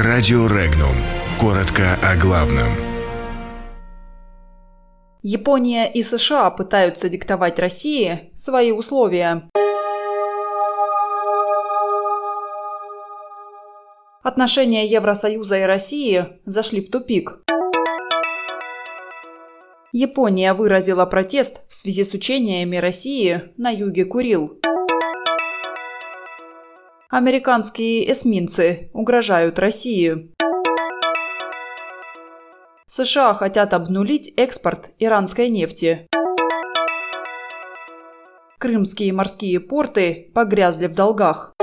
Радио Регнум. Коротко о главном. Япония и США пытаются диктовать России свои условия. Отношения Евросоюза и России зашли в тупик. Япония выразила протест в связи с учениями России на юге Курил. Американские эсминцы угрожают России. США хотят обнулить экспорт иранской нефти. Крымские морские порты погрязли в долгах.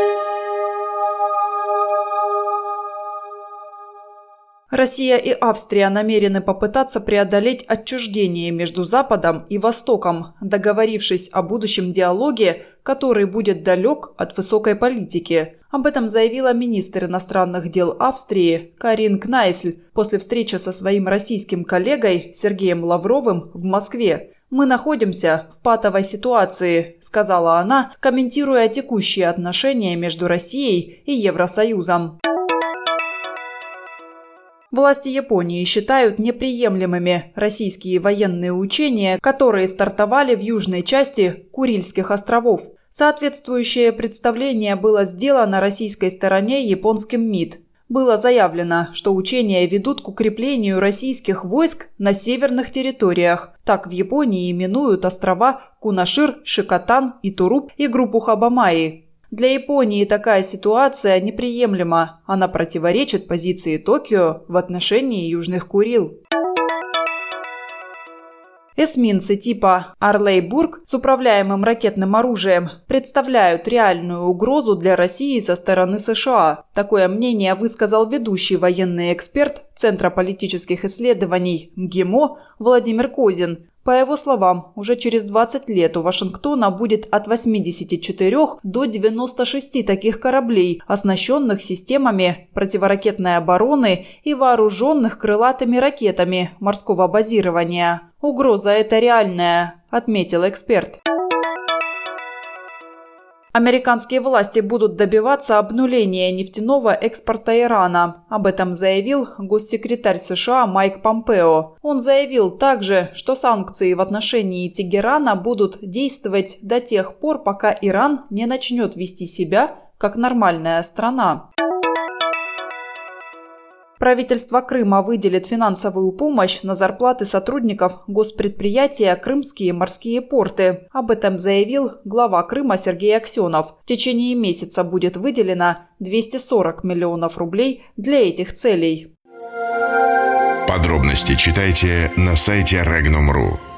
Россия и Австрия намерены попытаться преодолеть отчуждение между Западом и Востоком, договорившись о будущем диалоге, который будет далек от высокой политики. Об этом заявила министр иностранных дел Австрии Карин Кнайсль после встречи со своим российским коллегой Сергеем Лавровым в Москве. «Мы находимся в патовой ситуации», – сказала она, комментируя текущие отношения между Россией и Евросоюзом. Власти Японии считают неприемлемыми российские военные учения, которые стартовали в южной части Курильских островов. Соответствующее представление было сделано российской стороне японским МИД. Было заявлено, что учения ведут к укреплению российских войск на северных территориях. Так в Японии именуют острова Кунашир, Шикотан и Туруп и группу Хабамаи, для Японии такая ситуация неприемлема. Она противоречит позиции Токио в отношении Южных Курил. Эсминцы типа «Арлейбург» с управляемым ракетным оружием представляют реальную угрозу для России со стороны США. Такое мнение высказал ведущий военный эксперт Центра политических исследований МГИМО Владимир Козин. По его словам, уже через 20 лет у Вашингтона будет от 84 до 96 таких кораблей, оснащенных системами противоракетной обороны и вооруженных крылатыми ракетами морского базирования. Угроза эта реальная, отметил эксперт. Американские власти будут добиваться обнуления нефтяного экспорта Ирана. Об этом заявил госсекретарь США Майк Помпео. Он заявил также, что санкции в отношении Тегерана будут действовать до тех пор, пока Иран не начнет вести себя как нормальная страна. Правительство Крыма выделит финансовую помощь на зарплаты сотрудников госпредприятия «Крымские морские порты». Об этом заявил глава Крыма Сергей Аксенов. В течение месяца будет выделено 240 миллионов рублей для этих целей. Подробности читайте на сайте Regnum.ru.